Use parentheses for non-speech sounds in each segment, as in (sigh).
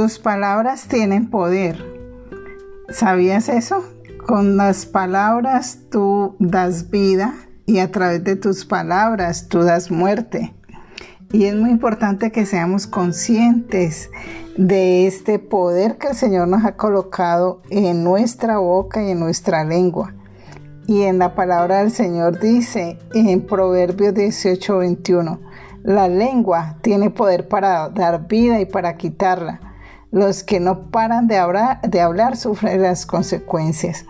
tus palabras tienen poder. ¿Sabías eso? Con las palabras tú das vida y a través de tus palabras tú das muerte. Y es muy importante que seamos conscientes de este poder que el Señor nos ha colocado en nuestra boca y en nuestra lengua. Y en la palabra del Señor dice en Proverbios 18:21, la lengua tiene poder para dar vida y para quitarla. Los que no paran de hablar, sufren las consecuencias.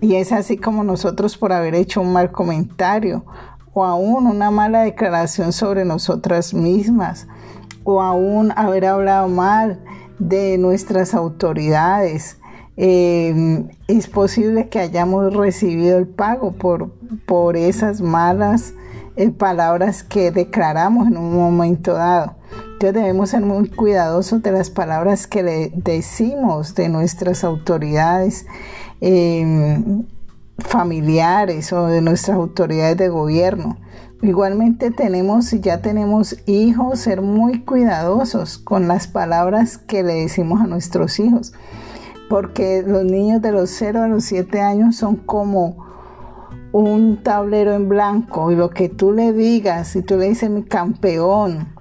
Y es así como nosotros por haber hecho un mal comentario o aún una mala declaración sobre nosotras mismas o aún haber hablado mal de nuestras autoridades. Eh, es posible que hayamos recibido el pago por, por esas malas eh, palabras que declaramos en un momento dado. Entonces debemos ser muy cuidadosos de las palabras que le decimos de nuestras autoridades. Eh, familiares o de nuestras autoridades de gobierno. Igualmente tenemos, si ya tenemos hijos, ser muy cuidadosos con las palabras que le decimos a nuestros hijos, porque los niños de los 0 a los 7 años son como un tablero en blanco y lo que tú le digas, si tú le dices mi campeón,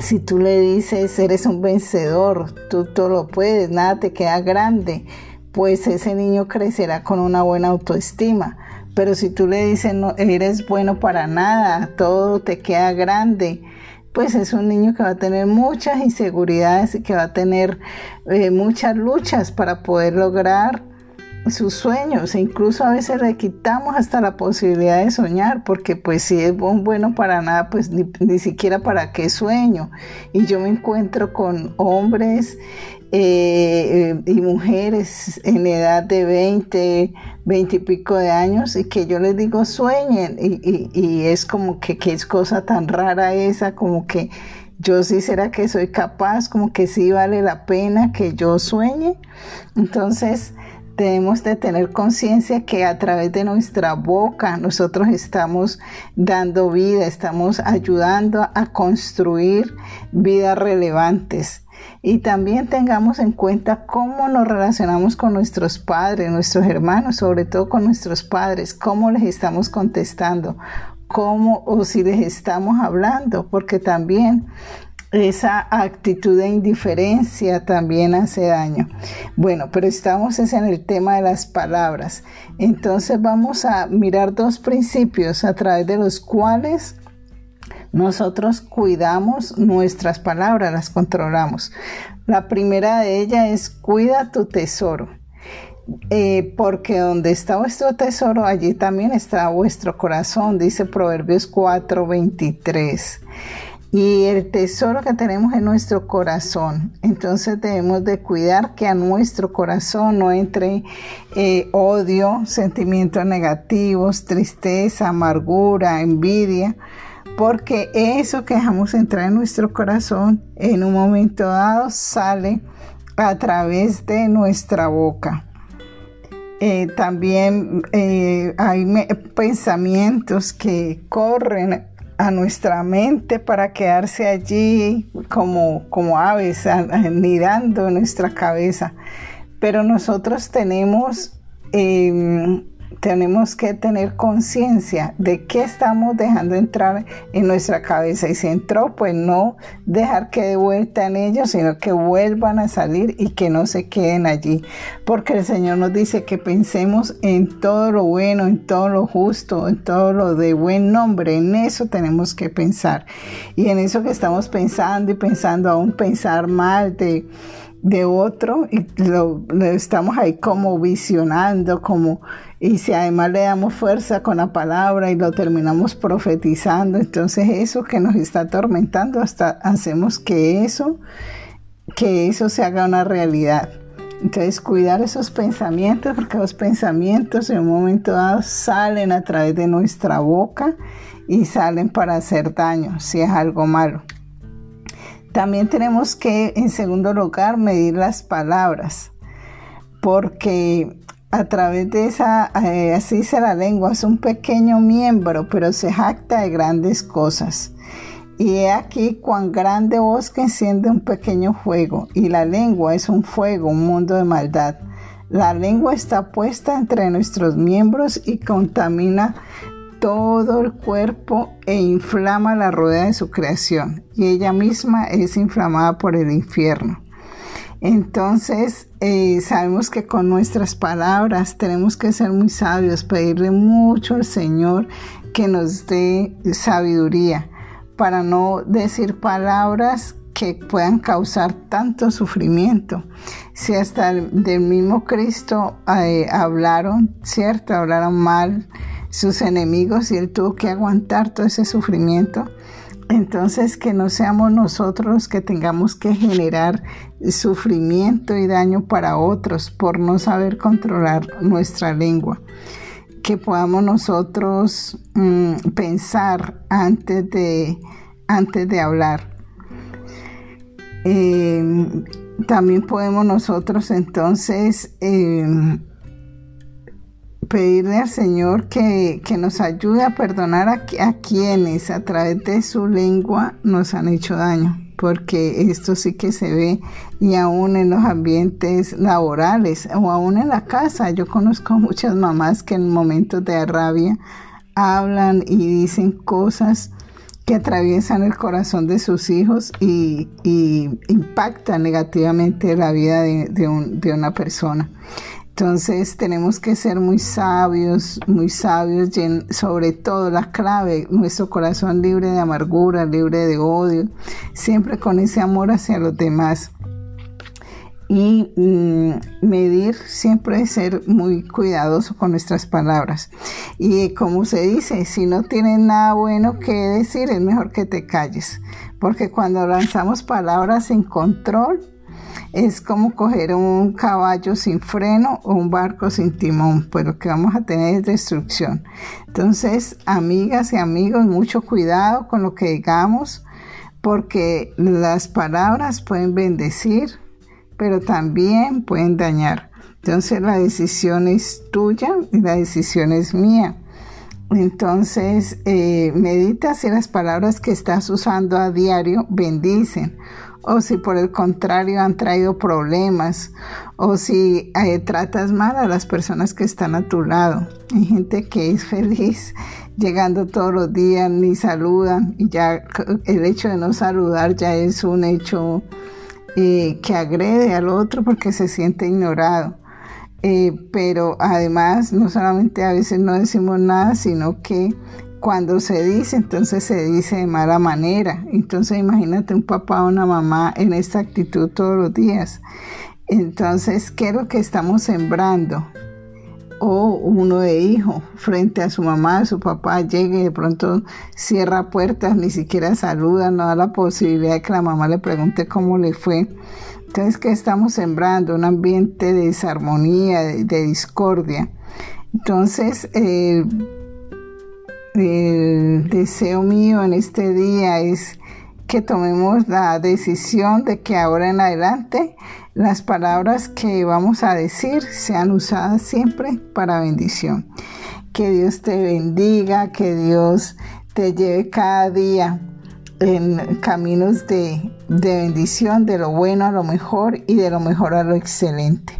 si tú le dices eres un vencedor, tú todo lo puedes, nada te queda grande, pues ese niño crecerá con una buena autoestima. Pero si tú le dices no eres bueno para nada, todo te queda grande, pues es un niño que va a tener muchas inseguridades y que va a tener eh, muchas luchas para poder lograr sus sueños e incluso a veces le quitamos hasta la posibilidad de soñar porque pues si es bueno para nada pues ni, ni siquiera para qué sueño y yo me encuentro con hombres eh, y mujeres en edad de 20, 20 y pico de años y que yo les digo sueñen y, y, es como que qué es cosa tan rara esa, como que yo sí será que soy capaz, como que sí vale la pena que yo sueñe. Entonces debemos de tener conciencia que a través de nuestra boca nosotros estamos dando vida, estamos ayudando a construir vidas relevantes. Y también tengamos en cuenta cómo nos relacionamos con nuestros padres, nuestros hermanos, sobre todo con nuestros padres, cómo les estamos contestando, cómo o si les estamos hablando, porque también esa actitud de indiferencia también hace daño. Bueno, pero estamos en el tema de las palabras. Entonces vamos a mirar dos principios a través de los cuales nosotros cuidamos nuestras palabras, las controlamos. La primera de ellas es cuida tu tesoro. Eh, porque donde está vuestro tesoro, allí también está vuestro corazón, dice Proverbios 4:23. Y el tesoro que tenemos en nuestro corazón, entonces debemos de cuidar que a nuestro corazón no entre eh, odio, sentimientos negativos, tristeza, amargura, envidia, porque eso que dejamos entrar en nuestro corazón en un momento dado sale a través de nuestra boca. Eh, también eh, hay pensamientos que corren a nuestra mente para quedarse allí como, como aves anidando nuestra cabeza. Pero nosotros tenemos em, tenemos que tener conciencia de qué estamos dejando entrar en nuestra cabeza. Y si entró, pues no dejar que de vuelta en ellos, sino que vuelvan a salir y que no se queden allí, porque el Señor nos dice que pensemos en todo lo bueno, en todo lo justo, en todo lo de buen nombre, en eso tenemos que pensar. Y en eso que estamos pensando y pensando aún pensar mal de de otro y lo, estamos ahí como visionando, como y si además le damos fuerza con la palabra y lo terminamos profetizando, entonces eso que nos está atormentando hasta hacemos que eso que eso se haga una realidad. Entonces cuidar esos pensamientos porque los pensamientos en un momento dado salen a través de nuestra boca y salen para hacer daño si es algo malo. También tenemos que, en segundo lugar, medir las palabras, porque a través de esa, eh, así dice la lengua, es un pequeño miembro, pero se jacta de grandes cosas. Y he aquí cuán grande bosque enciende un pequeño fuego, y la lengua es un fuego, un mundo de maldad. La lengua está puesta entre nuestros miembros y contamina todo el cuerpo e inflama la rueda de su creación, y ella misma es inflamada por el infierno. Entonces, eh, sabemos que con nuestras palabras tenemos que ser muy sabios, pedirle mucho al Señor que nos dé sabiduría para no decir palabras que puedan causar tanto sufrimiento. Si hasta del mismo Cristo eh, hablaron, ¿cierto? Hablaron mal sus enemigos y él tuvo que aguantar todo ese sufrimiento. Entonces que no seamos nosotros que tengamos que generar sufrimiento y daño para otros por no saber controlar nuestra lengua que podamos nosotros mm, pensar antes de, antes de hablar. Em, también podemos nosotros entonces em, pedirle al Señor que, nos ayude a perdonar a, quienes a través de su lengua nos han hecho daño, porque esto sí que se ve y aún en los ambientes laborales o aún en la casa. Yo conozco (laughs) muchas mamás que en momentos de rabia hablan y dicen cosas que atraviesan el corazón de sus hijos y, impactan negativamente la vida de, de una persona. Entonces tenemos que ser muy sabios, muy sabios, sobre todo la clave, nuestro corazón libre de amargura, libre de odio, siempre con ese amor hacia los demás. Y mm, medir siempre ser muy cuidadoso con nuestras palabras. Y como se dice, si no tienes nada bueno que decir, es mejor que te calles. Porque cuando lanzamos palabras sin control, es como coger un caballo sin freno o un barco sin timón, pues lo que vamos a tener es destrucción. Entonces, amigas y amigos, mucho cuidado con lo que digamos, porque las palabras pueden bendecir, pero también pueden dañar. Entonces, la decisión es tuya y la decisión es mía. Entonces, eh, medita si las palabras que estás usando a diario bendicen o si por el contrario han traído problemas, o si eh, tratas mal a las personas que están a tu lado. Hay gente que es feliz llegando todos los días, ni saludan, y ya el hecho de no saludar ya es un hecho eh, que agrede al otro porque se siente ignorado. Eh, pero además no solamente a veces no decimos nada, sino que cuando se dice, entonces se dice de mala manera. Entonces imagínate un papá o una mamá en esta actitud todos los días. Entonces, ¿qué es lo que estamos sembrando? O uno de hijo frente a su mamá, su papá, llegue y de pronto cierra puertas, ni siquiera saluda, no da la posibilidad de que la mamá le pregunte cómo le fue. Entonces, ¿qué estamos sembrando? Un ambiente de desarmonía, de, discordia. Entonces, eh, el deseo mío en este día es que tomemos la decisión de que ahora en adelante las palabras que vamos a decir sean usadas siempre para bendición. Que Dios te bendiga, que Dios te lleve cada día en caminos de, de bendición, de lo bueno a lo mejor y de lo mejor a lo excelente.